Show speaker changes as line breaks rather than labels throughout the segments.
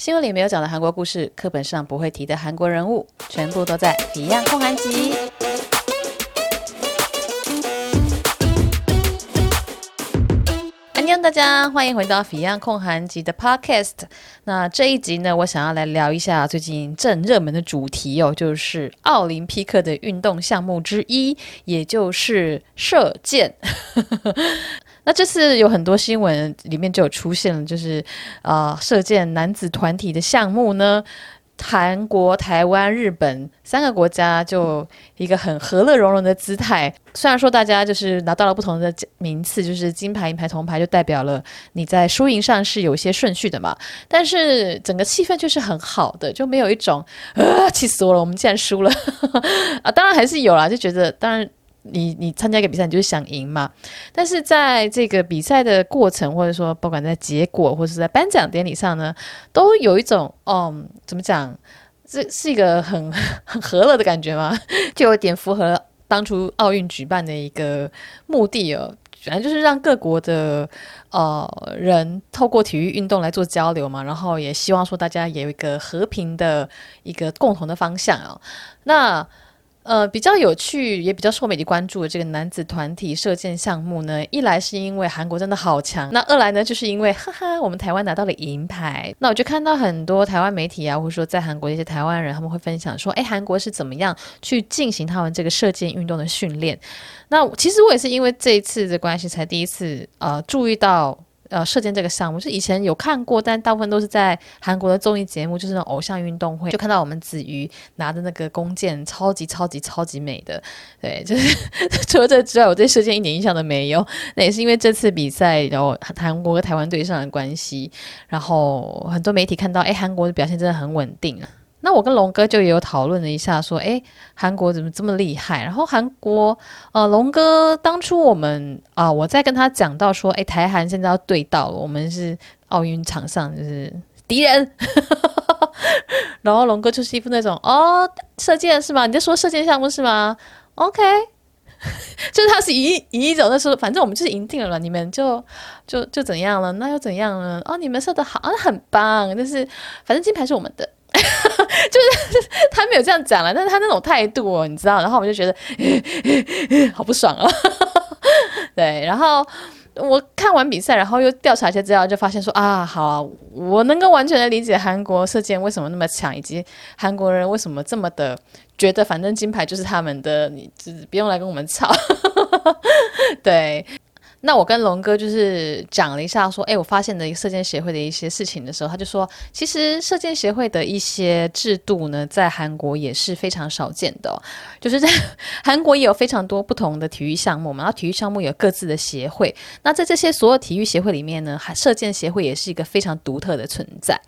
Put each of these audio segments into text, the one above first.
新闻里没有讲的韩国故事，课本上不会提的韩国人物，全部都在《Beyond 控韩集》。安妞，大家欢迎回到《Beyond 控韩集》的 Podcast。那这一集呢，我想要来聊一下最近正热门的主题哦，就是奥林匹克的运动项目之一，也就是射箭。那这次有很多新闻里面就有出现了，就是啊、射箭男子团体的项目呢，韩国、台湾、日本三个国家就一个很和乐融融的姿态。虽然说大家就是拿到了不同的名次，就是金牌、银牌、铜牌，就代表了你在输赢上是有一些顺序的嘛，但是整个气氛就是很好的，就没有一种啊气死我了，我们竟然输了 啊！当然还是有啦，就觉得当然。你你参加一个比赛，你就是想赢嘛。但是在这个比赛的过程，或者说不管在结果，或者是在颁奖典礼上呢，都有一种嗯，怎么讲？这是一个很 很和乐的感觉嘛，就有点符合当初奥运举办的一个目的哦。反正就是让各国的呃人透过体育运动来做交流嘛，然后也希望说大家有一个和平的一个共同的方向哦。那呃，比较有趣也比较受媒体关注的这个男子团体射箭项目呢，一来是因为韩国真的好强，那二来呢，就是因为哈哈，我们台湾拿到了银牌。那我就看到很多台湾媒体啊，或者说在韩国的一些台湾人，他们会分享说，哎，韩国是怎么样去进行他们这个射箭运动的训练。那其实我也是因为这一次的关系，才第一次呃注意到。呃，射箭这个项目是以前有看过，但大部分都是在韩国的综艺节目，就是那种偶像运动会，就看到我们子瑜拿着那个弓箭，超级超级超级美的。对，就是除了这之外，我对射箭一点印象都没有。那也是因为这次比赛，然后韩国和台湾对上的关系，然后很多媒体看到，哎，韩国的表现真的很稳定。那我跟龙哥就也有讨论了一下，说，诶，韩国怎么这么厉害？然后韩国，呃，龙哥当初我们啊、我在跟他讲到说，诶，台韩现在要对到了，我们是奥运场上就是敌人。然后龙哥就是一副那种，哦，射箭是吗？你在说射箭项目是吗？OK，就是他是以以一种那时候，反正我们就是赢定了，你们就就就怎样了？那又怎样呢？哦，你们射的好，啊，很棒，就是反正金牌是我们的。就是他没有这样讲了，但是他那种态度，你知道，然后我就觉得 好不爽哦。对，然后我看完比赛，然后又调查一些资料，就发现说啊，好啊，我能够完全的理解韩国射箭为什么那么强，以及韩国人为什么这么的觉得反正金牌就是他们的，你就是不用来跟我们吵。对。那我跟龙哥就是讲了一下，说，哎，我发现的一个射箭协会的一些事情的时候，他就说，其实射箭协会的一些制度呢，在韩国也是非常少见的，就是在韩国也有非常多不同的体育项目嘛，然后体育项目有各自的协会，那在这些所有体育协会里面呢，还射箭协会也是一个非常独特的存在。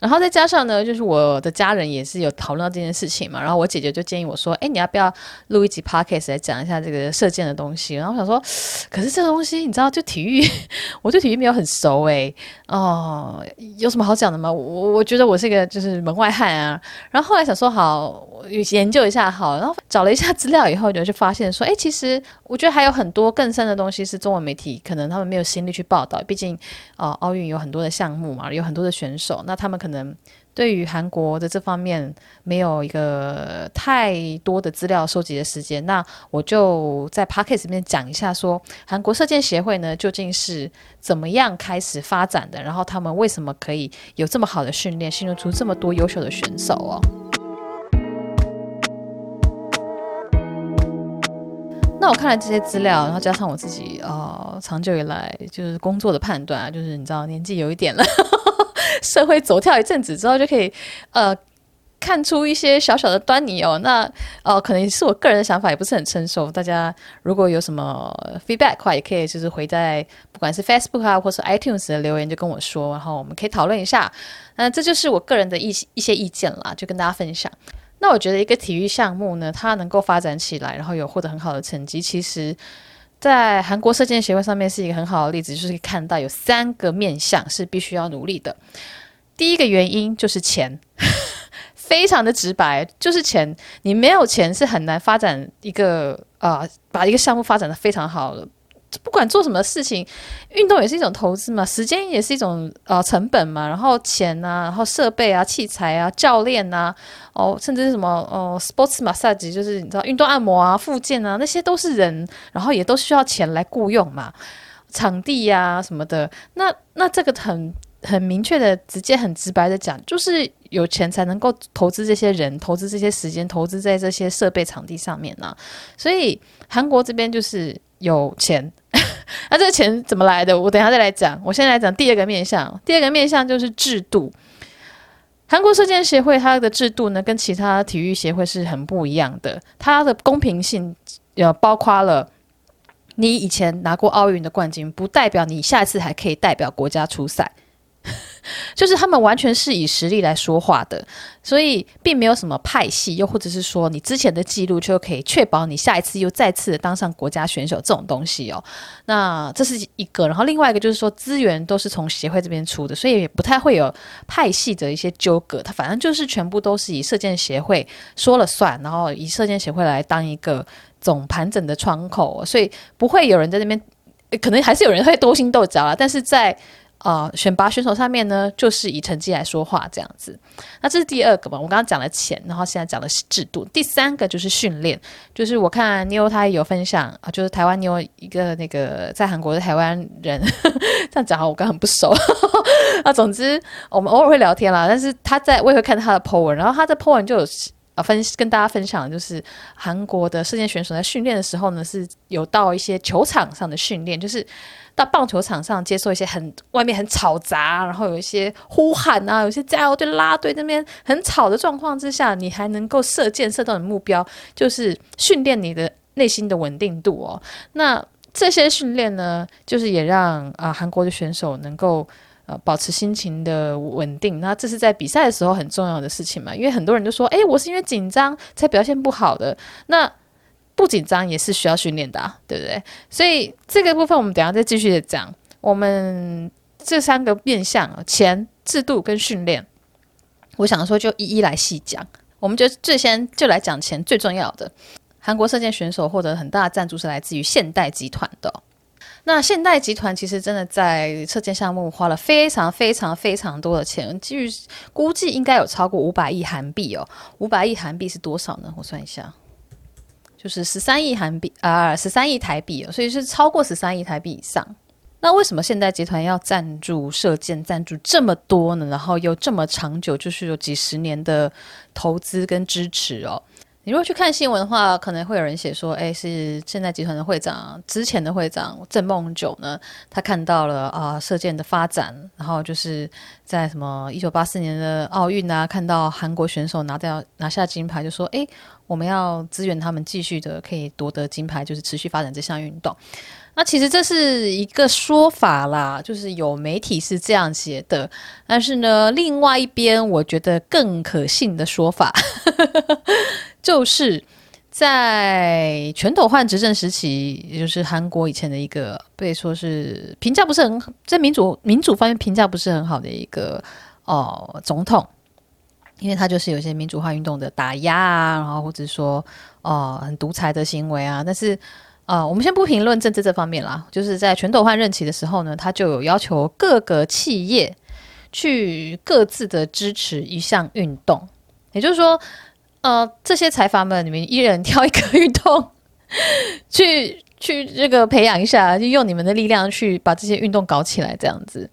然后再加上呢，就是我的家人也是有讨论到这件事情嘛，然后我姐姐就建议我说：“哎，你要不要录一集 podcast 来讲一下这个射箭的东西？”然后我想说，可是这个东西你知道，就体育，我对体育没有很熟诶。哦，有什么好讲的吗？我我觉得我是一个就是门外汉啊。然后后来想说好研究一下好，然后找了一下资料以后，就就发现说，哎，其实我觉得还有很多更深的东西是中文媒体可能他们没有心力去报道，毕竟、呃、奥运有很多的项目嘛，有很多的选手，那他们可能。对于韩国的这方面没有一个太多的资料收集的时间，那我就在 Podcast 里面讲一下，说韩国射箭协会呢究竟是怎么样开始发展的，然后他们为什么可以有这么好的训练，训练出这么多优秀的选手哦。那我看了这些资料，然后加上我自己呃长久以来就是工作的判断啊，就是你知道年纪有一点了。社会走跳一阵子之后，就可以呃看出一些小小的端倪哦。那呃，可能是我个人的想法，也不是很成熟。大家如果有什么 feedback 的话，也可以就是回在不管是 Facebook 啊，或是 iTunes 的留言，就跟我说，然后我们可以讨论一下。那这就是我个人的一一些意见啦，就跟大家分享。那我觉得一个体育项目呢，它能够发展起来，然后有获得很好的成绩，其实。在韩国射箭协会上面是一个很好的例子，就是看到有三个面向是必须要努力的。第一个原因就是钱，非常的直白，就是钱。你没有钱是很难发展一个啊、把一个项目发展的非常好的。不管做什么事情，运动也是一种投资嘛，时间也是一种呃成本嘛，然后钱啊，然后设备啊、器材啊、教练啊，哦，甚至是什么哦，sports massage，就是你知道运动按摩啊、复健啊，那些都是人，然后也都需要钱来雇佣嘛，场地呀、啊、什么的。那那这个很很明确的、直接、很直白的讲，就是有钱才能够投资这些人、投资这些时间、投资在这些设备、场地上面呢、所以韩国这边就是有钱。那这个钱怎么来的？我等下再来讲。我现在来讲第二个面向，第二个面向就是制度。韩国射箭协会它的制度呢，跟其他体育协会是很不一样的。它的公平性，呃，包括了你以前拿过奥运的冠军，不代表你下次还可以代表国家出赛。就是他们完全是以实力来说话的，所以并没有什么派系，又或者是说你之前的记录就可以确保你下一次又再次的当上国家选手这种东西哦。那这是一个，然后另外一个就是说资源都是从协会这边出的，所以也不太会有派系的一些纠葛。他反正就是全部都是以射箭协会说了算，然后以射箭协会来当一个总盘整的窗口，所以不会有人在那边，可能还是有人会勾心斗角啦，但是在。啊、选拔选手上面呢，就是以成绩来说话这样子。那这是第二个嘛，我刚刚讲了钱，然后现在讲的是制度。第三个就是训练，就是我看妞他也有分享啊，就是台湾妞一个那个在韩国的台湾人，这样讲，我刚很不熟。啊，总之我们偶尔会聊天啦，但是他在我也会看他的 po 文，然后他的 po 文就有分跟大家分享的，就是韩国的射箭选手在训练的时候呢，是有到一些球场上的训练，就是。到棒球场上接受一些很外面很吵杂，然后有一些呼喊啊，有些加油队、拉队那边很吵的状况之下，你还能够射箭射到你目标，就是训练你的内心的稳定度哦。那这些训练呢，就是也让啊韩国的选手能够呃保持心情的稳定。那这是在比赛的时候很重要的事情嘛，因为很多人都说，诶，我是因为紧张才表现不好的。那不紧张也是需要训练的啊，对不对？所以这个部分我们等下再继续的讲。我们这三个面向：钱、制度跟训练。我想说就一一来细讲。我们就最先就来讲钱最重要的。韩国射箭选手获得很大的赞助是来自于现代集团的。那现代集团其实真的在射箭项目花了非常非常非常多的钱，据估计应该有超过五百亿韩币哦。五百亿韩币是多少呢？我算一下。就是十三亿韩币啊，十三亿台币哦，所以是超过十三亿台币以上。那为什么现代集团要赞助射箭，赞助这么多呢？然后又这么长久，就是有几十年的投资跟支持哦。你如果去看新闻的话，可能会有人写说，哎，是现代集团的会长，之前的会长郑梦九呢，他看到了啊、射箭的发展，然后就是在什么一九八四年的奥运啊，看到韩国选手拿掉拿下金牌，就说，哎，我们要支援他们继续的可以夺得金牌，就是持续发展这项运动。那其实这是一个说法啦，就是有媒体是这样写的。但是呢，另外一边我觉得更可信的说法，就是在全斗焕执政时期，也就是韩国以前的一个被说是评价不是很在民主民主方面评价不是很好的一个哦、总统，因为他就是有些民主化运动的打压啊，然后或者说哦、很独裁的行为啊，但是。啊、我们先不评论政治这方面啦。就是在全斗焕任期的时候呢，他就有要求各个企业去各自的支持一项运动，也就是说，呃，这些财阀们，你们一人挑一个运动，去去这个培养一下，就用你们的力量去把这些运动搞起来，这样子。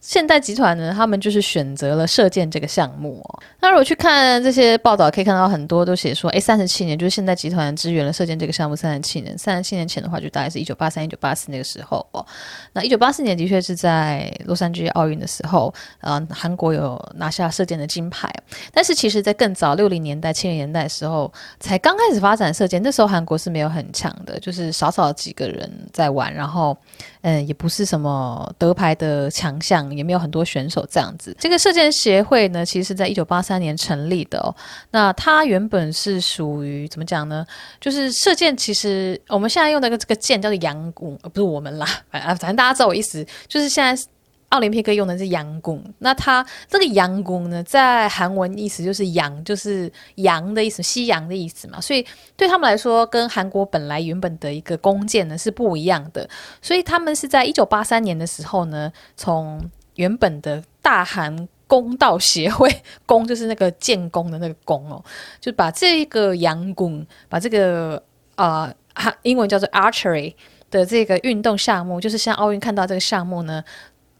现代集团呢，他们就是选择了射箭这个项目哦。那如果去看这些报道，可以看到很多都写说，诶，三十七年就是现代集团支援了射箭这个项目三十七年。三十七年前的话，就大概是一九八三、一九八四那个时候哦。那一九八四年的确是在洛杉矶奥运的时候，呃，韩国有拿下射箭的金牌。但是其实，在更早六零年代、七零年代的时候，才刚开始发展射箭，那时候韩国是没有很强的，就是少少几个人在玩，然后。嗯，也不是什么德牌的强项，也没有很多选手这样子。这个射箭协会呢，其实是在一九八三年成立的哦。那它原本是属于怎么讲呢？就是射箭，其实我们现在用的这个箭叫做洋弓，不是我们啦，反正大家知道我意思。就是现在奥林匹克用的是阳弓，那它这个阳弓呢，在韩文意思就是阳，就是阳的意思，西洋的意思嘛，所以对他们来说，跟韩国本来原本的一个弓箭呢是不一样的，所以他们是在一九八三年的时候呢，从原本的大韩弓道协会，弓就是那个建弓的那个弓哦，就把这个阳弓，把这个啊、呃，英文叫做 archery 的这个运动项目，就是像奥运看到这个项目呢。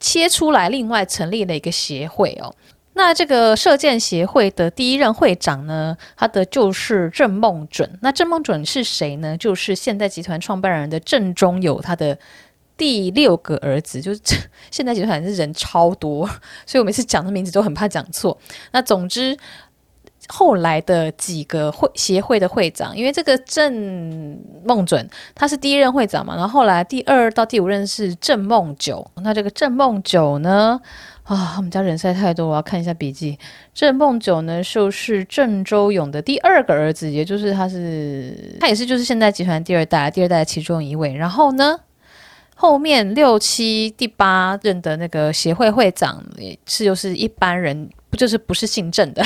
切出来，另外成立了一个协会哦。那这个射箭协会的第一任会长呢，他的就是郑梦准。那郑梦准是谁呢？就是现代集团创办人的郑中友，他的第六个儿子。就是现代集团是人超多，所以我每次讲的名字都很怕讲错。那总之。后来的几个会协会的会长，因为这个郑孟准他是第一任会长嘛，然后后来第二到第五任是郑梦九。那这个郑梦九呢，啊，我们家人实在太多，我要看一下笔记。郑梦九呢，就是郑周永的第二个儿子，也就是他是他也是就是现代集团第二代，第二代其中一位。然后呢，后面六七第八任的那个协会会长也是就是一般人，不就是不是姓郑的。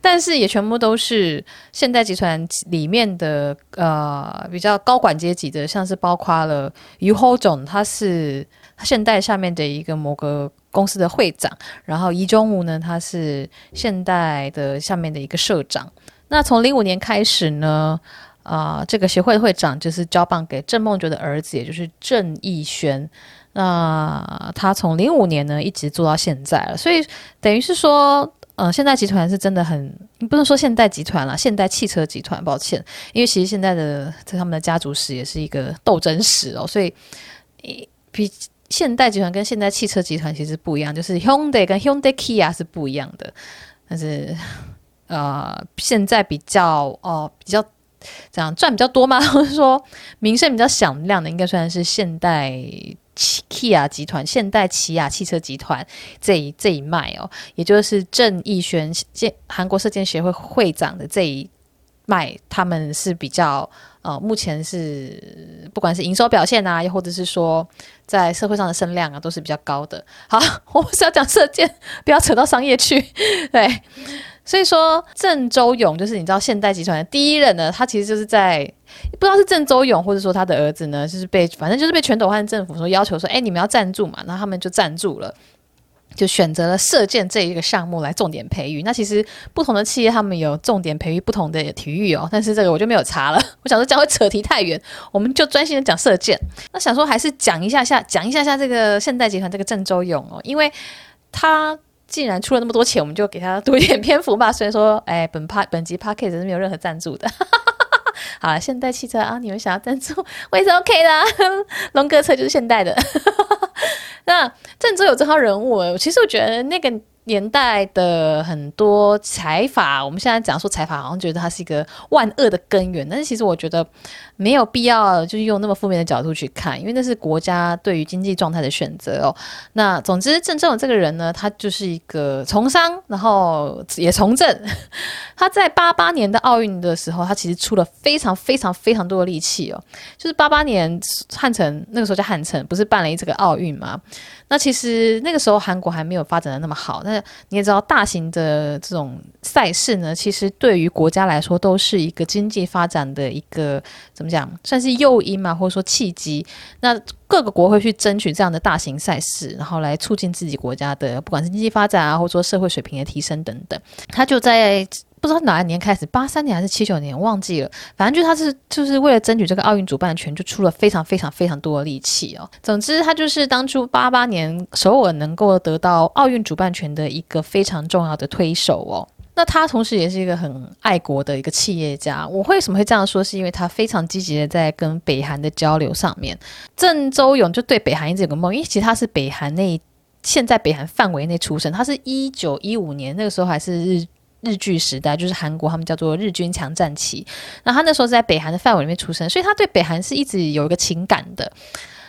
但是也全部都是现代集团里面的呃比较高管阶级的，像是包括了于厚总，他是现代下面的一个某个公司的会长，然后宜中武呢，他是现代的下面的一个社长。那从零五年开始呢，啊、这个协会的会长就是交棒给郑梦觉的儿子，也就是郑义宣。那他从零五年呢一直做到现在了，所以等于是说。嗯、现代集团是真的很，你不能说现代集团啦，现代汽车集团，抱歉，因为其实现在的在他们的家族史也是一个斗争史哦，所以比现代集团跟现代汽车集团其实不一样，就是 Hyundai 跟 Hyundai Kia 是不一样的，但是呃，现在比较哦、比较这样赚比较多嘛，或者说名声比较响亮的，应该算是现代。Kia 集团、现代起亚汽车集团这一这一脉哦，也就是郑义宣建韩国射箭协会会长的这一脉，他们是比较呃，目前是不管是营收表现啊，又或者是说在社会上的声量啊，都是比较高的。好，我是要讲射箭，不要扯到商业去。对，所以说郑周永就是你知道现代集团的第一任呢，他其实就是在。不知道是郑周勇，或者说他的儿子呢，就是被反正就是被全斗焕政府说要求说，哎，你们要赞助嘛，然后他们就赞助了，就选择了射箭这一个项目来重点培育。那其实不同的企业他们有重点培育不同的体育哦，但是这个我就没有查了。我想说将会扯题太远，我们就专心的讲射箭。那想说还是讲一下下，讲一下下这个现代集团这个郑周勇哦，因为他既然出了那么多钱，我们就给他多一点篇幅吧。虽然说，哎，本趴本集 Podcast 是没有任何赞助的。好了，现代汽车啊，你们想要赞助 我也是 OK 的。龙哥车就是现代的。那郑州有这号人物，其实我觉得那个。年代的很多财阀，我们现在讲说财阀，好像觉得它是一个万恶的根源，但是其实我觉得没有必要，就是用那么负面的角度去看，因为那是国家对于经济状态的选择哦。那总之，郑正这个人呢，他就是一个从商，然后也从政。他在八八年的奥运的时候，他其实出了非常非常非常多的力气哦。就是八八年汉城那个时候叫汉城，不是办了一这个奥运吗？那其实那个时候韩国还没有发展的那么好。那你也知道，大型的这种赛事呢，其实对于国家来说都是一个经济发展的一个怎么讲，算是诱因嘛，或者说契机。那各个国会去争取这样的大型赛事，然后来促进自己国家的不管是经济发展啊，或者说社会水平的提升等等。他就在。不知道哪一年开始，八三年还是七九年，忘记了。反正就他是就是为了争取这个奥运主办权，就出了非常非常非常多的力气哦。总之，他就是当初八八年首尔能够得到奥运主办权的一个非常重要的推手哦。那他同时也是一个很爱国的一个企业家。我为什么会这样说？是因为他非常积极的在跟北韩的交流上面。郑周永就对北韩一直有个梦，因为其实他是北韩内现在北韩范围内出生，他是一九一五年那个时候还是日。日剧时代就是韩国，他们叫做日军强占期。那他那时候是在北韩的范围里面出生，所以他对北韩是一直有一个情感的。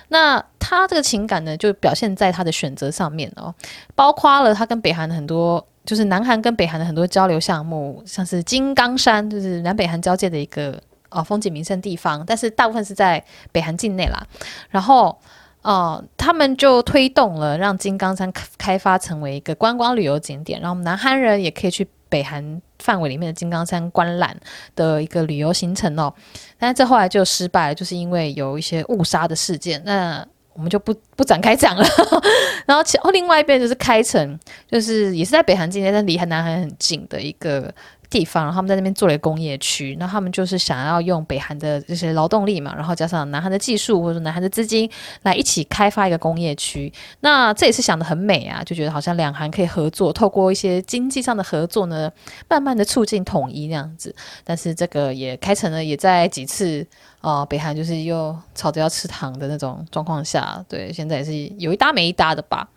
那他这个情感呢，就表现在他的选择上面哦，包括了他跟北韩的很多，就是南韩跟北韩的很多交流项目，像是金刚山，就是南北韩交界的一个哦风景名胜地方，但是大部分是在北韩境内啦。然后。哦，他们就推动了让金刚山开发成为一个观光旅游景点，然后南韩人也可以去北韩范围里面的金刚山观览的一个旅游行程哦。但是这后来就失败了，就是因为有一些误杀的事件。那我们就不不展开讲了。然后其后另外一边就是开城，就是也是在北韩境内，但离南韩很近的一个。地方，然后他们在那边做了一个工业区，那他们就是想要用北韩的这些劳动力嘛，然后加上南韩的技术或者说南韩的资金来一起开发一个工业区。那这也是想得很美啊，就觉得好像两韩可以合作，透过一些经济上的合作呢，慢慢的促进统一那样子。但是这个也开成了，也在几次啊、北韩就是又吵着要吃糖的那种状况下，对，现在也是有一搭没一搭的吧。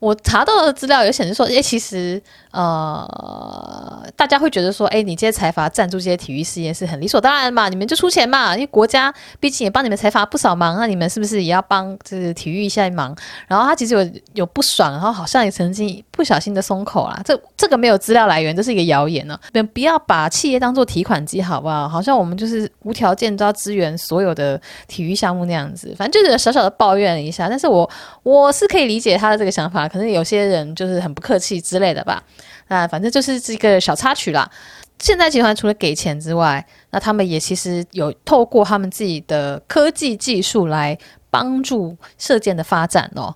我查到的资料有显示说，诶，其实呃，大家会觉得说，诶，你这些财阀赞助这些体育事业是很理所当然嘛，你们就出钱嘛，因为国家毕竟也帮你们财阀不少忙，那你们是不是也要帮就是体育一下忙？然后他其实有有不爽，然后好像也曾经不小心的松口啦，这这个没有资料来源，这是一个谣言呢、啊。不要把企业当做提款机，好不好？好像我们就是无条件都要支援所有的体育项目那样子，反正就是小小的抱怨了一下，但是我我是可以理解他的这个想法。可能有些人就是很不客气之类的吧，那反正就是这个小插曲啦。现在集团除了给钱之外，那他们也其实有透过他们自己的科技技术来帮助射箭的发展哦。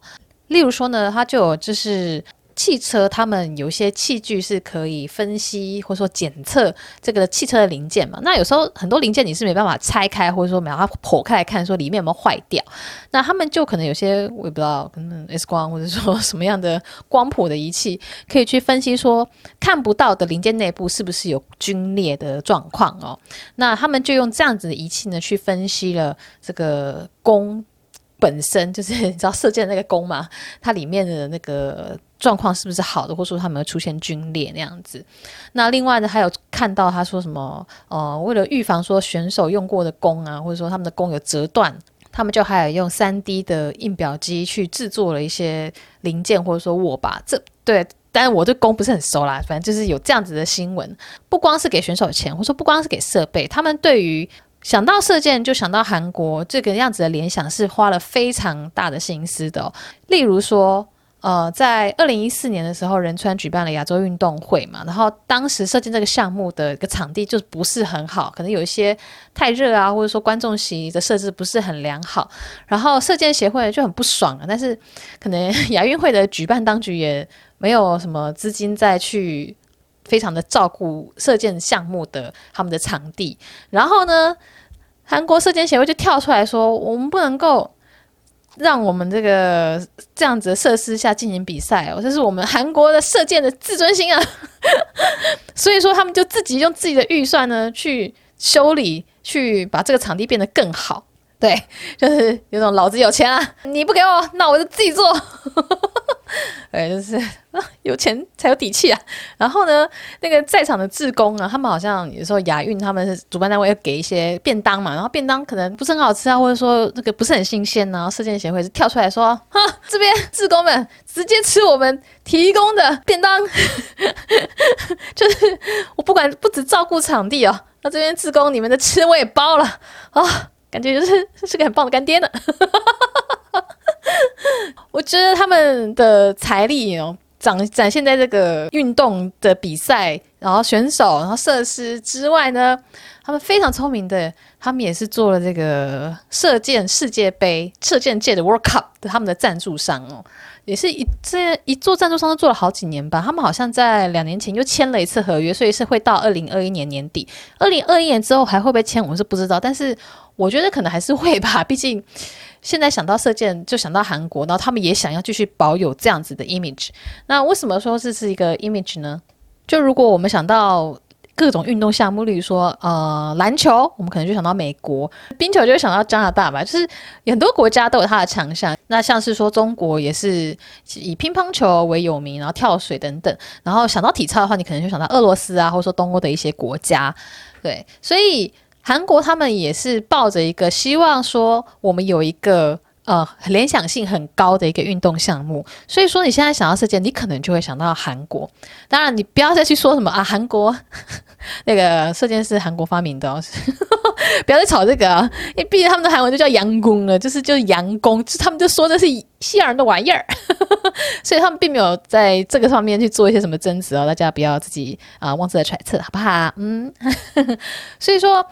例如说呢，他就有就是。汽车他们有些器具是可以分析或者说检测这个汽车的零件嘛？那有时候很多零件你是没办法拆开，或者说没办法剖开来看，说里面有没有坏掉。那他们就可能有些我也不知道，可能 X 光或者说什么样的光谱的仪器，可以去分析说看不到的零件内部是不是有龟裂的状况哦。那他们就用这样子的仪器呢，去分析了这个弓本身，就是你知道射箭那个弓嘛，它里面的那个。状况是不是好的，或者说他们会出现龟裂那样子？那另外呢，还有看到他说什么？呃，为了预防说选手用过的弓啊，或者说他们的弓有折断，他们就还有用三 D 的印表机去制作了一些零件，或者说握把。这对，但是我对弓不是很熟啦，反正就是有这样子的新闻。不光是给选手钱，或说不光是给设备，他们对于想到射箭就想到韩国这个样子的联想是花了非常大的心思的。例如说。呃，在二零一四年的时候，仁川举办了亚洲运动会嘛，然后当时射箭这个项目的一个场地就不是很好，可能有一些太热啊，或者说观众席的设置不是很良好，然后射箭协会就很不爽啊，但是可能亚运会的举办当局也没有什么资金再去非常的照顾射箭项目的他们的场地，然后呢，韩国射箭协会就跳出来说，我们不能够。让我们这个这样子的设施下进行比赛哦，这是我们韩国的射箭的自尊心啊！所以说，他们就自己用自己的预算呢去修理，去把这个场地变得更好。对，就是有种老子有钱啊，你不给我，那我就自己做。对，就是 有钱才有底气啊。然后呢，那个在场的志工啊，他们好像有时候亚运他们是主办单位要给一些便当嘛，然后便当可能不是很好吃啊，或者说那个不是很新鲜呢，然后射箭协会是跳出来说，哈，这边志工们直接吃我们提供的便当，就是我不管不只照顾场地哦，那这边志工你们的吃我也包了啊。感觉就是是个很棒的干爹呢，我觉得他们的财力哦，展展现在这个运动的比赛，然后选手，然后设施之外呢，他们非常聪明的，他们也是做了这个射箭世界杯、射箭界的 World Cup 的他们的赞助商哦。也是一这一做赞助商都做了好几年吧，他们好像在两年前又签了一次合约，所以是会到二零二一年年底。二零二一年之后还会不会签，我们是不知道，但是我觉得可能还是会吧。毕竟现在想到射箭就想到韩国，然后他们也想要继续保有这样子的 image。那为什么说这是一个 image 呢？就如果我们想到。各种运动项目，例如说，呃，篮球，我们可能就想到美国；冰球就会想到加拿大吧。就是很多国家都有它的强项。那像是说中国也是以乒乓球为有名，然后跳水等等。然后想到体操的话，你可能就想到俄罗斯啊，或者说东欧的一些国家。对，所以韩国他们也是抱着一个希望说，我们有一个。呃，联想性很高的一个运动项目，所以说你现在想要射箭，你可能就会想到韩国。当然，你不要再去说什么啊，韩国 那个射箭是韩国发明的哦，不要再吵这个啊！因为毕竟他们的韩文就叫阳公了，就是就是阳公，就他们就说这是西洋人的玩意儿，所以他们并没有在这个上面去做一些什么争执哦。大家不要自己啊妄自的揣测，好不好？嗯，所以说，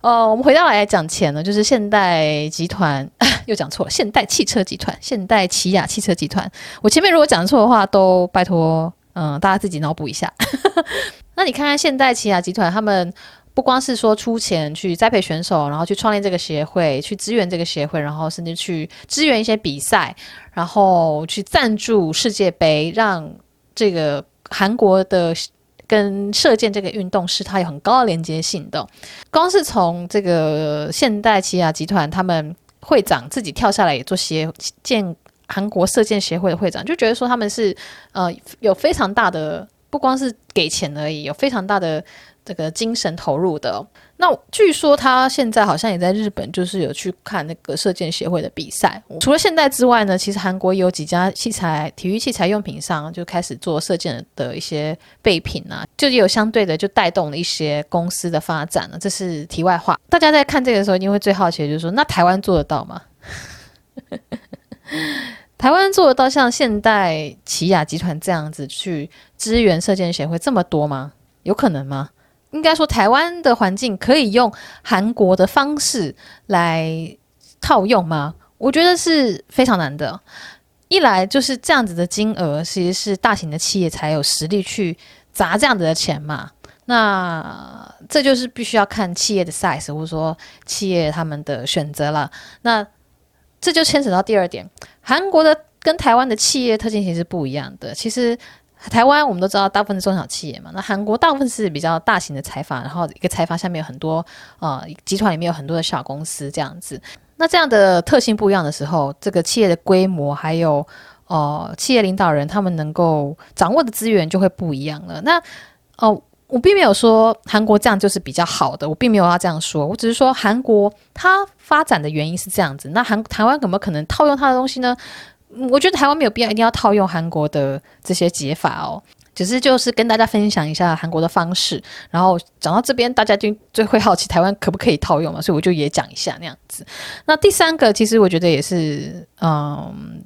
呃，我们回到来讲钱呢，就是现代集团又讲错了，现代汽车集团，现代起亚汽车集团。我前面如果讲错的话，都拜托，嗯、大家自己脑补一下。那你看看现代起亚集团，他们。不光是说出钱去栽培选手，然后去创立这个协会，去支援这个协会，然后甚至去支援一些比赛，然后去赞助世界杯，让这个韩国的跟射箭这个运动是它有很高的连接性的。光是从这个现代起亚集团，他们会长自己跳下来也做协建韩国射箭协会的会长，就觉得说他们是呃有非常大的，不光是给钱而已，有非常大的。这个精神投入的，那据说他现在好像也在日本，就是有去看那个射箭协会的比赛。除了现代之外呢，其实韩国有几家器材、体育器材用品商就开始做射箭的一些备品啊，就有相对的就带动了一些公司的发展了。这是题外话。大家在看这个的时候，一定会最好奇的就是说，那台湾做得到吗？台湾做得到像现代起亚集团这样子去支援射箭协会这么多吗？有可能吗？应该说，台湾的环境可以用韩国的方式来套用吗？我觉得是非常难的。一来就是这样子的金额，其实是大型的企业才有实力去砸这样子的钱嘛。那这就是必须要看企业的 size，或者说企业他们的选择了。那这就牵扯到第二点，韩国的跟台湾的企业特性其实是不一样的。其实。台湾我们都知道，大部分是中小企业嘛。那韩国大部分是比较大型的财阀，然后一个财阀下面有很多呃集团，里面有很多的小公司这样子。那这样的特性不一样的时候，这个企业的规模还有呃企业领导人他们能够掌握的资源就会不一样了。那哦、我并没有说韩国这样就是比较好的，我并没有要这样说，我只是说韩国它发展的原因是这样子。那韩台湾有没有可能套用它的东西呢？我觉得台湾没有必要一定要套用韩国的这些解法哦，只是就是跟大家分享一下韩国的方式。然后讲到这边，大家就最会好奇台湾可不可以套用嘛，所以我就也讲一下那样子。那第三个，其实我觉得也是，嗯。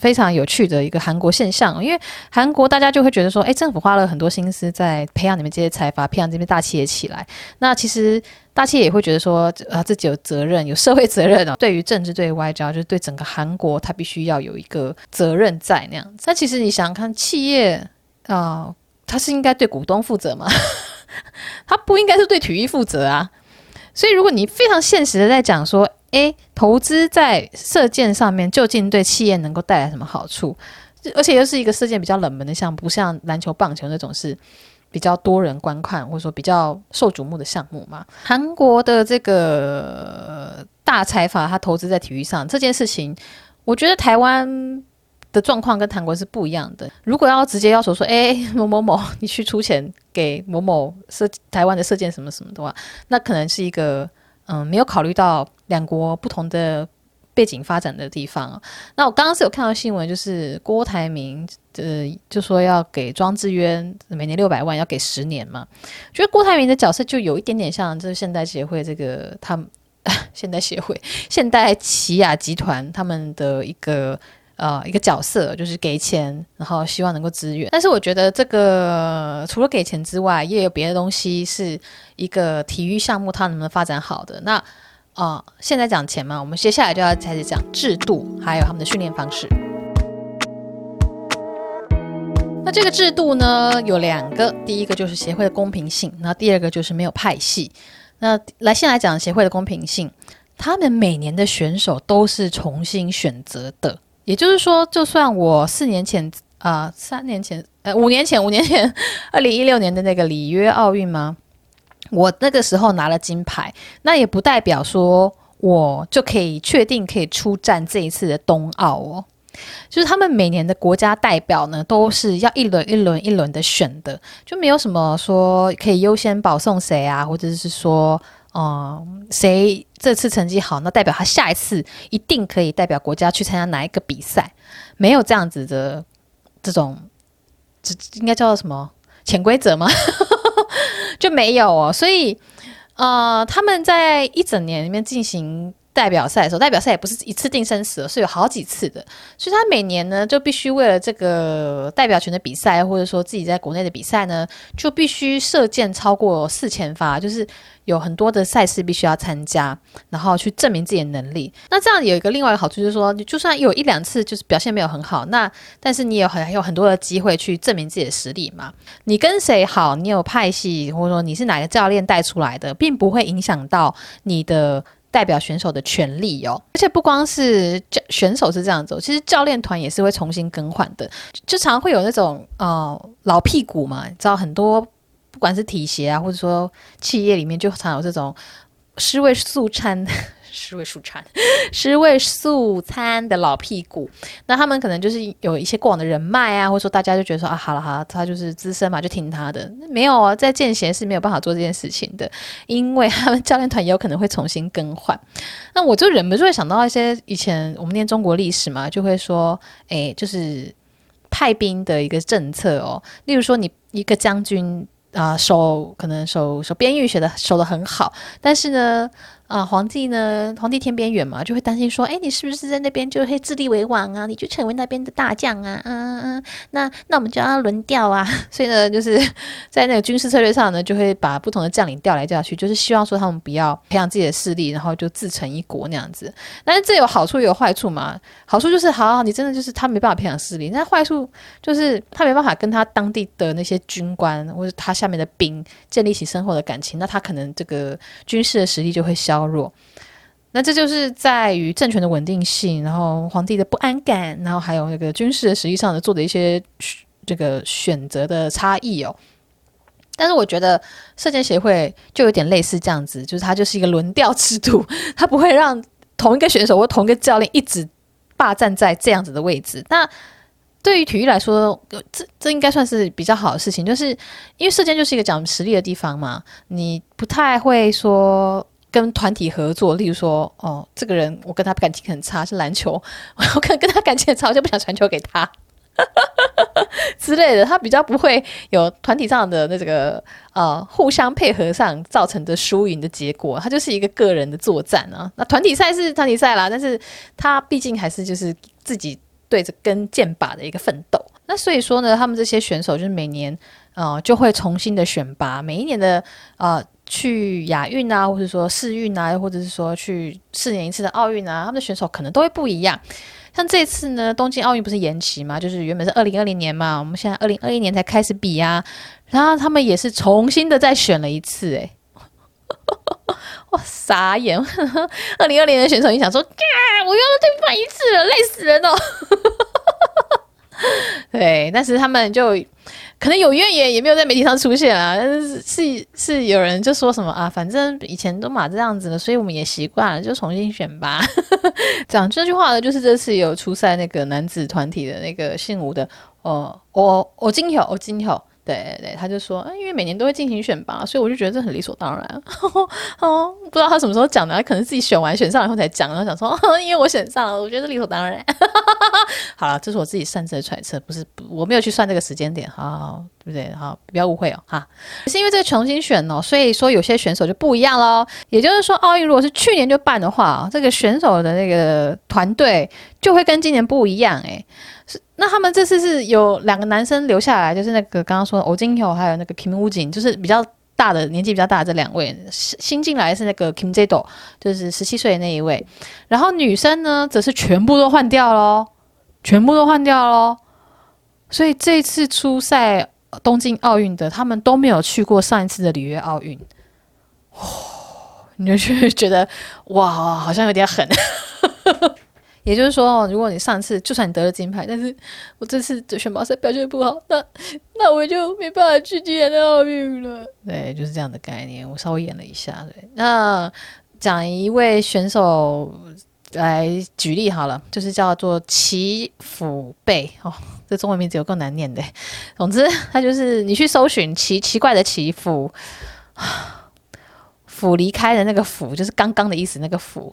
非常有趣的一个韩国现象，因为韩国大家就会觉得说，哎，政府花了很多心思在培养你们这些财阀，培养这边大企业起来。那其实大企业也会觉得说，啊，自己有责任，有社会责任哦。对于政治，对于外交，就是对整个韩国，他必须要有一个责任在那样子。那其实你想想看，企业啊，它是应该对股东负责吗？它不应该是对体育负责啊。所以如果你非常现实的在讲说，诶，投资在射箭上面究竟对企业能够带来什么好处？而且又是一个射箭比较冷门的项目，不像篮球、棒球那种是比较多人观看或者说比较受瞩目的项目嘛。韩国的这个大财阀他投资在体育上这件事情，我觉得台湾的状况跟韩国是不一样的。如果要直接要求说，诶，某某某，你去出钱给某某射台湾的射箭什么什么的话，那可能是一个。嗯，没有考虑到两国不同的背景发展的地方。那我刚刚是有看到新闻，就是郭台铭呃就说要给庄智渊每年六百万，要给十年嘛。觉得郭台铭的角色就有一点点像，就 是现代协会这个他们现代协会现代起亚集团他们的一个。呃，一个角色就是给钱，然后希望能够支援。但是我觉得这个除了给钱之外，也有别的东西是一个体育项目它能不能发展好的。那、呃，现在讲钱嘛，我们接下来就要开始讲制度，还有他们的训练方式。那这个制度呢，有两个，第一个就是协会的公平性，那第二个就是没有派系。那来先来讲协会的公平性，他们每年的选手都是重新选择的。也就是说，就算我四年前啊、三年前，呃，五年前，五年前，二零一六年的那个里约奥运吗？我那个时候拿了金牌，那也不代表说我就可以确定可以出战这一次的冬奥哦。就是他们每年的国家代表呢，都是要一轮一轮一轮的选的，就没有什么说可以优先保送谁啊，或者是说。嗯，谁这次成绩好，那代表他下一次一定可以代表国家去参加哪一个比赛？没有这样子的这种，这应该叫做什么潜规则吗？没有哦。所以，呃，他们在一整年里面进行。代表赛的时候，代表赛也不是一次定生死，是有好几次的，所以他每年呢就必须为了这个代表权的比赛，或者说自己在国内的比赛呢，就必须射箭超过四千发，就是有很多的赛事必须要参加，然后去证明自己的能力。那这样有一个另外一个好处就是说，你就算有一两次就是表现没有很好，那但是你有很有很多的机会去证明自己的实力嘛。你跟谁好，你有派系，或者说你是哪个教练带出来的，并不会影响到你的。代表选手的权利哦，而且不光是教选手是这样走，其实教练团也是会重新更换的，就常会有那种呃老屁股嘛，你知道很多不管是体协啊，或者说企业里面就常有这种尸位素餐。尸位素餐，尸位素餐的老屁股，那他们可能就是有一些过往的人脉啊，或者说大家就觉得说啊，好了好了，他就是资深嘛，就听他的。没有啊，在剑协是没有办法做这件事情的，因为他们教练团也有可能会重新更换。那我就忍不住会想到一些以前我们念中国历史嘛，就会说，哎，就是派兵的一个政策哦，例如说你一个将军啊、守可能守守边域学的守得很好，但是呢。啊，皇帝呢？皇帝天边远嘛，就会担心说，哎，你是不是在那边就会自立为王啊？你就成为那边的大将啊？嗯嗯，那那我们就要轮调啊。所以呢，就是 在那个军事策略上呢，就会把不同的将领调来调去，就是希望说他们不要培养自己的势力，然后就自成一国那样子。但是这有好处也有坏处嘛。好处就是，好，你真的就是他没办法培养势力。那坏处就是他没办法跟他当地的那些军官或者他下面的兵建立起深厚的感情，那他可能这个军事的实力就会消。弱，那这就是在于政权的稳定性，然后皇帝的不安感，然后还有那个军事的实际上的做的一些这个选择的差异哦。但是我觉得射箭协会就有点类似这样子，就是它就是一个轮调制度，它不会让同一个选手或同一个教练一直霸占在这样子的位置。那对于体育来说，这这应该算是比较好的事情，就是因为射箭就是一个讲实力的地方嘛，你不太会说。跟团体合作，例如说，哦，这个人我跟他感情很差，是篮球，我可能跟他感情很差，我就不想传球给他 之类的。他比较不会有团体上的那这个呃互相配合上造成的输赢的结果，他就是一个个人的作战啊。那团体赛是团体赛啦，但是他毕竟还是就是自己对着跟剑靶的一个奋斗。那所以说呢，他们这些选手就是每年呃就会重新的选拔，每一年的呃。去亚运啊，或者说世运啊，或者是说去四年一次的奥运啊，他们的选手可能都会不一样。像这次呢，东京奥运不是延期嘛，就是原本是二零二零年嘛，我们现在二零二一年才开始比啊，然后他们也是重新的再选了一次，诶。哇，傻眼！二零二零年的选手，你想说，我又要再办一次了，累死人哦。对，但是他们就。可能有怨言，也没有在媒体上出现啊。但 是是是有人就说什么啊，反正以前都嘛这样子的，所以我们也习惯了，就重新选吧。讲这句话的就是这次有出赛那个男子团体的那个姓吴的，哦，我我金条我今天。对对，他就说，嗯，因为每年都会进行选拔，所以我就觉得这很理所当然。哦，不知道他什么时候讲的，他可能自己选完选上以后才讲，然后想说，因为我选上了，我觉得理所当然。好了，这是我自己擅自的揣测，不是我没有去算这个时间点，好，好，好，对不对？好，不要误会哦，哈。是因为这个重新选哦，所以说有些选手就不一样喽。也就是说，奥运如果是去年就办的话，这个选手的那个团队就会跟今年不一样，诶。是，那他们这次是有两个男生留下来，就是那个刚刚说的欧金友，还有那个 Kim Woo Jin，就是比较大的年纪比较大的这两位。新进来是那个 Kim j a d o 就是十七岁的那一位。然后女生呢，则是全部都换掉喽，全部都换掉喽。所以这次出赛东京奥运的，他们都没有去过上一次的里约奥运。哦，你就觉得哇，好像有点狠。也就是说，如果你上次就算你得了金牌，但是我这次的选拔赛表现不好，那那我就没办法去今年的奥运了。对，就是这样的概念。我稍微演了一下，对。那讲一位选手来举例好了，就是叫做齐辅贝哦，这中文名字有够难念的。总之，他就是你去搜寻奇奇怪的齐辅，辅离开的那个辅，就是刚刚的意思，那个辅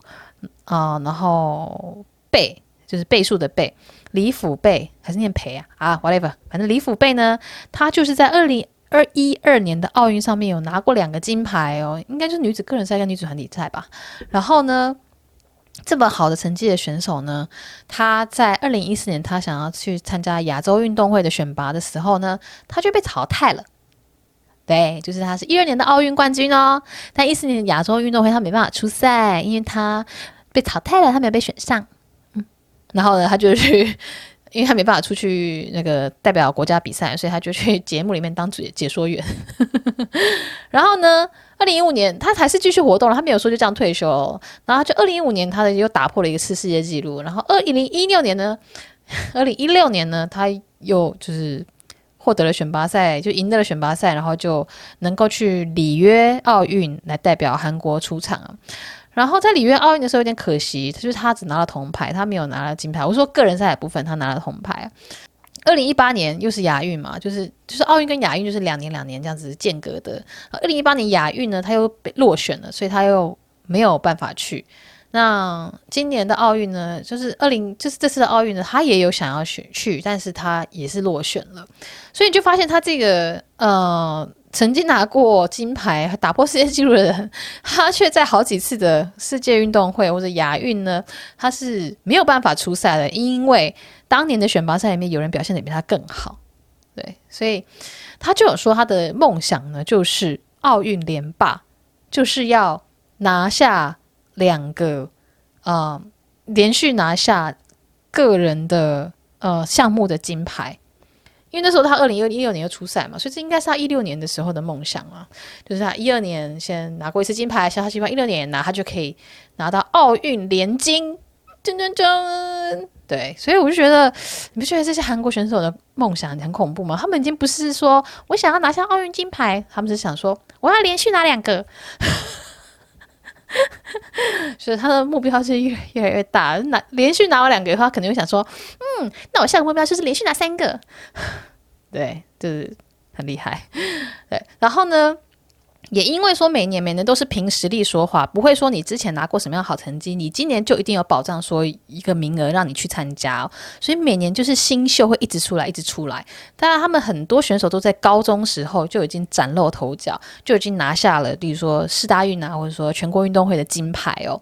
啊、呃，然后。贝就是倍数的倍，李辅贝还是念培啊啊，whatever，反正李辅贝呢，他就是在二零二一二年的奥运上面有拿过两个金牌哦，应该就是女子个人赛跟女子团体赛吧。然后呢，这么好的成绩的选手呢，他在二零一四年他想要去参加亚洲运动会的选拔的时候呢，他就被淘汰了。对，就是他是一二年的奥运冠军哦，但一四年的亚洲运动会他没办法出赛，因为他被淘汰了，他没有被选上。然后呢，他就去。因为他没办法出去那个代表国家比赛，所以他就去节目里面当解解说员。然后呢，二零一五年他还是继续活动了，他没有说就这样退休。然后就二零一五年，他的又打破了一次世界纪录。然后二零一六年呢，二零一六年呢，他又就是获得了选拔赛，就赢得了选拔赛，然后就能够去里约奥运来代表韩国出场。然后在里约奥运的时候有点可惜，就是他只拿了铜牌，他没有拿了金牌。我说个人赛的部分他拿了铜牌。二零一八年又是亚运嘛，就是就是奥运跟亚运就是两年两年这样子间隔的。二零一八年亚运呢，他又被落选了，所以他又没有办法去。那今年的奥运呢，就是二零就是这次的奥运呢，他也有想要选去，但是他也是落选了。所以你就发现他这个呃。曾经拿过金牌、打破世界纪录的人，他却在好几次的世界运动会或者亚运呢，他是没有办法出赛的，因为当年的选拔赛里面有人表现的比他更好，对，所以他就有说他的梦想呢，就是奥运连霸，就是要拿下两个，呃，连续拿下个人的呃项目的金牌。因为那时候他二零一六年又出赛嘛，所以这应该是他一六年的时候的梦想啊，就是他一二年先拿过一次金牌，像他希望一六年拿，他就可以拿到奥运连金，铮铮铮。对，所以我就觉得，你不觉得这些韩国选手的梦想很恐怖吗？他们已经不是说我想要拿下奥运金牌，他们是想说我要连续拿两个，所以他的目标是越越来越大。拿连续拿完两个的话，可能会想说，嗯，那我下个目标就是连续拿三个。对，就是很厉害。对，然后呢，也因为说每年每年都是凭实力说话，不会说你之前拿过什么样好成绩，你今年就一定有保障说一个名额让你去参加哦。所以每年就是新秀会一直出来，一直出来。当然，他们很多选手都在高中时候就已经崭露头角，就已经拿下了，比如说四大运啊，或者说全国运动会的金牌哦。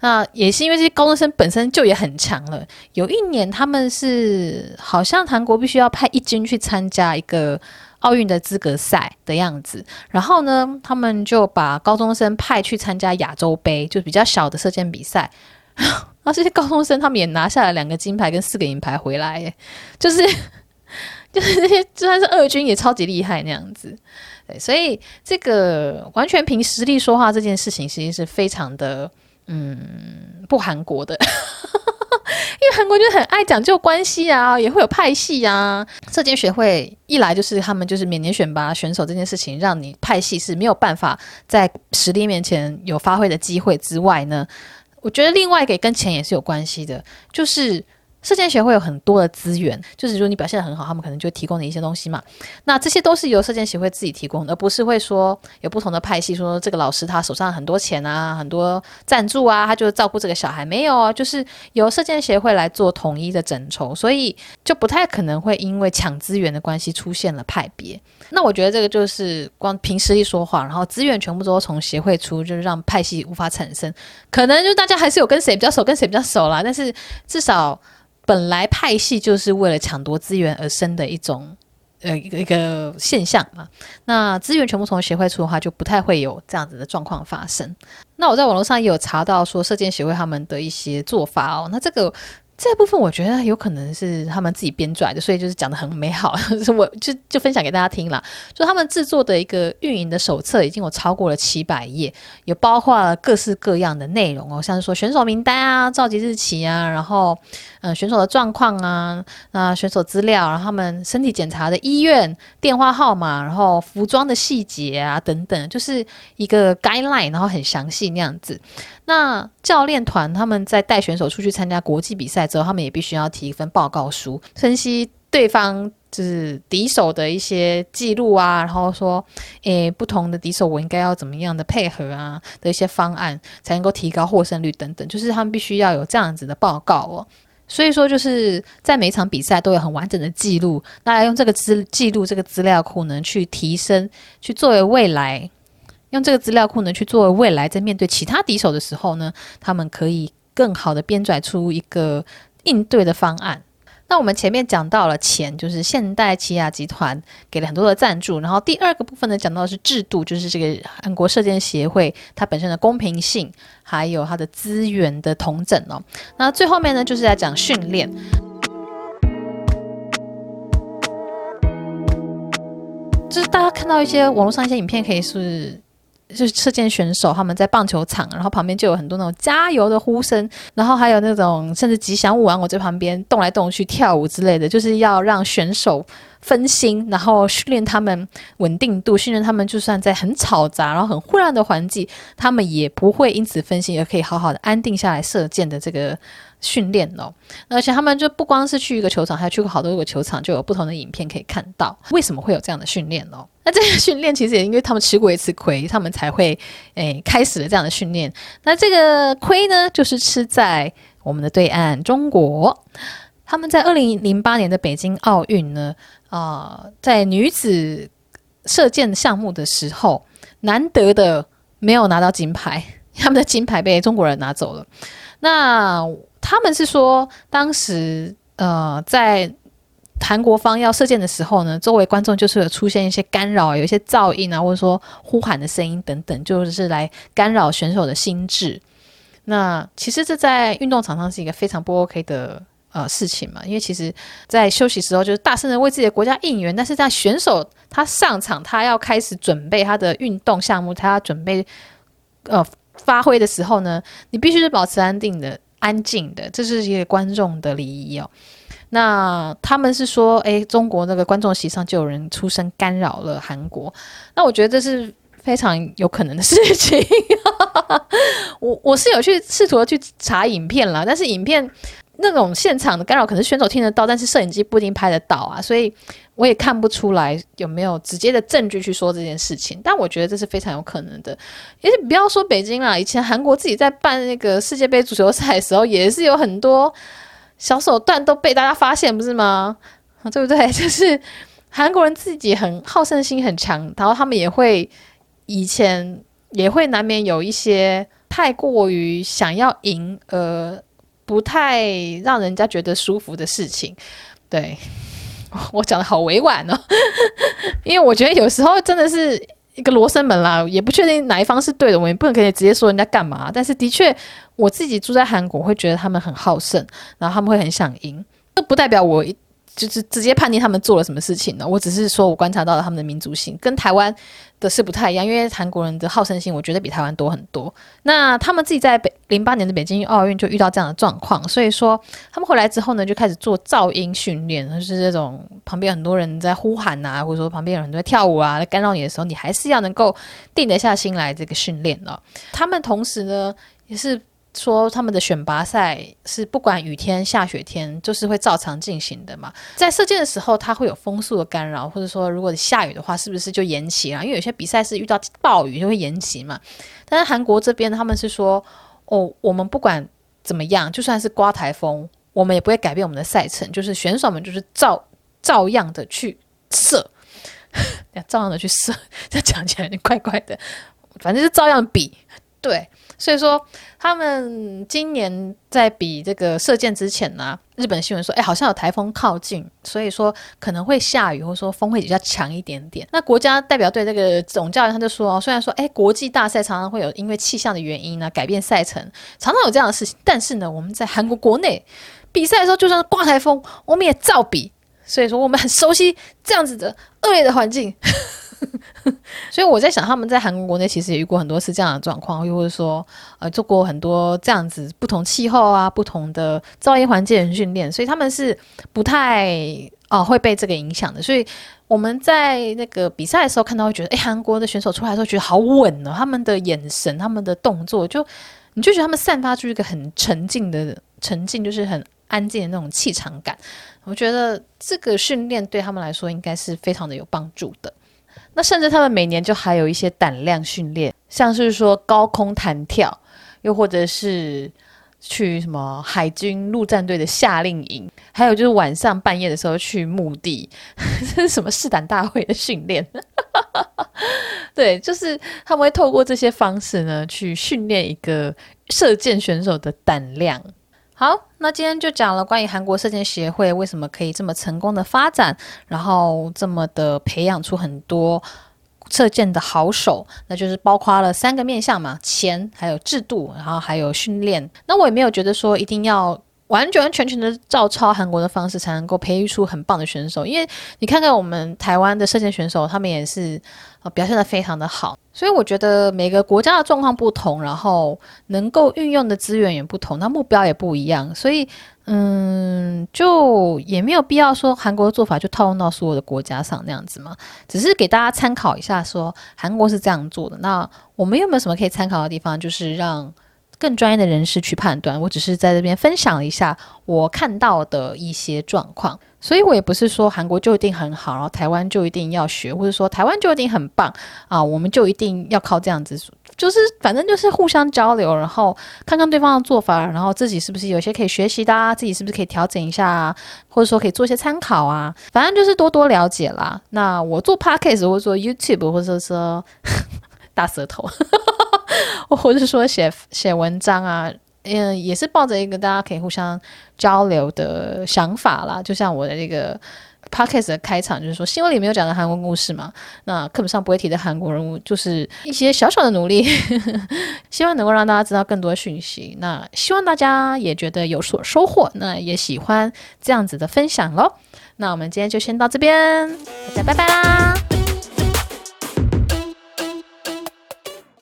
那也是因为这些高中生本身就也很强了。有一年，他们是好像韩国必须要派一军去参加一个奥运的资格赛的样子，然后呢，他们就把高中生派去参加亚洲杯，就比较小的射箭比赛。然 后这些高中生他们也拿下了两个金牌跟四个银牌回来，耶，就是 就是这些就算是二军也超级厉害那样子。对，所以这个完全凭实力说话这件事情，其实是非常的。嗯，不韩国的，因为韩国就很爱讲究关系啊，也会有派系啊。射箭学会一来就是他们就是每年选拔选手这件事情，让你派系是没有办法在实力面前有发挥的机会之外呢，我觉得另外一个跟钱也是有关系的，就是。射箭协会有很多的资源，就是如果你表现得很好，他们可能就提供你一些东西嘛。那这些都是由射箭协会自己提供的，而不是会说有不同的派系说这个老师他手上很多钱啊，很多赞助啊，他就照顾这个小孩。没有啊，就是由射箭协会来做统一的整筹，所以就不太可能会因为抢资源的关系出现了派别。那我觉得这个就是光凭实力说话，然后资源全部都从协会出，就是让派系无法产生。可能就大家还是有跟谁比较熟，跟谁比较熟啦，但是至少。本来派系就是为了抢夺资源而生的一种，呃，一个一个现象嘛。那资源全部从协会出的话，就不太会有这样子的状况发生。那我在网络上也有查到说，射箭协会他们的一些做法哦。那这个。这部分我觉得有可能是他们自己编出来的，所以就是讲得很美好，我就就分享给大家听了。就他们制作的一个运营的手册已经有超过了七百页，有包括了各式各样的内容哦，像是说选手名单啊、召集日期啊，然后嗯选手的状况啊、那选手资料，然后他们身体检查的医院、电话号码，然后服装的细节啊等等，就是一个 guideline，然后很详细那样子。那教练团他们在带选手出去参加国际比赛之后，他们也必须要提一份报告书，分析对方就是敌手的一些记录啊，然后说，诶，不同的敌手我应该要怎么样的配合啊的一些方案，才能够提高获胜率等等，就是他们必须要有这样子的报告哦。所以说就是在每场比赛都有很完整的记录，大家用这个资记录这个资料库呢，去提升，去作为未来，用这个资料库呢，去作为未来在面对其他敌手的时候呢，他们可以更好的编纂出一个应对的方案。那我们前面讲到了钱，就是现代起亚集团给了很多的赞助。然后第二个部分呢，讲到的是制度，就是这个韩国射箭协会它本身的公平性，还有它的资源的同整哦。那最后面呢，就是在讲训练，就是大家看到一些网络上一些影片，可以是。就是射箭选手，他们在棒球场，然后旁边就有很多那种加油的呼声，然后还有那种甚至吉祥物啊，我在旁边动来动去跳舞之类的，就是要让选手分心，然后训练他们稳定度，训练他们就算在很嘈杂、然后很混乱的环境，他们也不会因此分心，而可以好好的安定下来射箭的这个。训练哦，而且他们就不光是去一个球场，还去过好多个球场，就有不同的影片可以看到。为什么会有这样的训练哦？那这个训练其实也因为他们吃过一次亏，他们才会诶开始了这样的训练。那这个亏呢，就是吃在我们的对岸中国。他们在二零零八年的北京奥运呢，啊、在女子射箭项目的时候，难得的没有拿到金牌，他们的金牌被中国人拿走了。那他们是说，当时呃，在韩国方要射箭的时候呢，周围观众就是有出现一些干扰，有一些噪音啊，或者说呼喊的声音等等，就是来干扰选手的心智。那其实这在运动场上是一个非常不 OK 的呃事情嘛，因为其实在休息时候就是大声的为自己的国家应援，但是在选手他上场，他要开始准备他的运动项目，他要准备呃发挥的时候呢，你必须是保持安定的。安静的，这是一个观众的礼仪哦。那他们是说，诶，中国那个观众席上就有人出声干扰了韩国。那我觉得这是非常有可能的事情。我 我是有去试图去查影片啦，但是影片。那种现场的干扰，可能选手听得到，但是摄影机不一定拍得到啊，所以我也看不出来有没有直接的证据去说这件事情。但我觉得这是非常有可能的，因为不要说北京啦，以前韩国自己在办那个世界杯足球赛的时候，也是有很多小手段都被大家发现，不是吗？对不对？就是韩国人自己很好胜心很强，然后他们也会以前也会难免有一些太过于想要赢而。不太让人家觉得舒服的事情，对，我讲的好委婉哦，因为我觉得有时候真的是一个罗生门啦，也不确定哪一方是对的，我们也不能可以直接说人家干嘛。但是的确，我自己住在韩国，会觉得他们很好胜，然后他们会很想赢，这不代表我。就是直接判定他们做了什么事情呢？我只是说我观察到了他们的民族性跟台湾的是不太一样，因为韩国人的好胜心我觉得比台湾多很多。那他们自己在北零八年的北京奥运就遇到这样的状况，所以说他们回来之后呢，就开始做噪音训练，就是这种旁边很多人在呼喊啊，或者说旁边有人在跳舞啊，干扰你的时候，你还是要能够定得下心来这个训练哦。他们同时呢也是。说他们的选拔赛是不管雨天下雪天，就是会照常进行的嘛。在射箭的时候，它会有风速的干扰，或者说如果下雨的话，是不是就延期啊？因为有些比赛是遇到暴雨就会延期嘛。但是韩国这边他们是说，哦，我们不管怎么样，就算是刮台风，我们也不会改变我们的赛程，就是选手们就是照照样的去射，照样的去射，这讲起来有点怪怪的，反正就照样比。对，所以说他们今年在比这个射箭之前呢，日本新闻说，哎，好像有台风靠近，所以说可能会下雨，或者说风会比较强一点点。那国家代表队这个总教练他就说，虽然说，哎，国际大赛常常会有因为气象的原因呢改变赛程，常常有这样的事情，但是呢，我们在韩国国内比赛的时候，就算是刮台风，我们也照比。所以说，我们很熟悉这样子的恶劣的环境。所以我在想，他们在韩国国内其实也遇过很多次这样的状况，又或者说，呃，做过很多这样子不同气候啊、不同的噪音环境的训练，所以他们是不太哦、会被这个影响的。所以我们在那个比赛的时候看到，会觉得，诶，韩国的选手出来的时候觉得好稳哦，他们的眼神、他们的动作，就你就觉得他们散发出一个很沉静的沉静，就是很安静的那种气场感。我觉得这个训练对他们来说应该是非常的有帮助的。那甚至他们每年就还有一些胆量训练，像是说高空弹跳，又或者是去什么海军陆战队的夏令营，还有就是晚上半夜的时候去墓地，这是什么试胆大会的训练？对，就是他们会透过这些方式呢，去训练一个射箭选手的胆量。好，那今天就讲了关于韩国射箭协会为什么可以这么成功的发展，然后这么的培养出很多。射箭的好手，那就是包括了三个面向嘛，钱，还有制度，然后还有训练。那我也没有觉得说一定要完完全全的照抄韩国的方式才能够培育出很棒的选手，因为你看看我们台湾的射箭选手，他们也是表现得非常的好。所以我觉得每个国家的状况不同，然后能够运用的资源也不同，那目标也不一样，所以。嗯，就也没有必要说韩国的做法就套用到所有的国家上那样子嘛，只是给大家参考一下，说韩国是这样做的。那我们有没有什么可以参考的地方？就是让更专业的人士去判断。我只是在这边分享一下我看到的一些状况，所以我也不是说韩国就一定很好，然后台湾就一定要学，或者说台湾就一定很棒啊，我们就一定要靠这样子。就是反正就是互相交流，然后看看对方的做法，然后自己是不是有些可以学习的啊，自己是不是可以调整一下啊，或者说可以做一些参考啊。反正就是多多了解啦。那我做 podcast 或者做 YouTube，或者说 大舌头，或者说写写文章啊，嗯，也是抱着一个大家可以互相交流的想法啦。就像我的这个。Podcast 的开场就是说，新闻里没有讲的韩国故事嘛，那课本上不会提的韩国人物，就是一些小小的努力，希望能够让大家知道更多讯息。那希望大家也觉得有所收获，那也喜欢这样子的分享喽。那我们今天就先到这边，大家拜拜啦。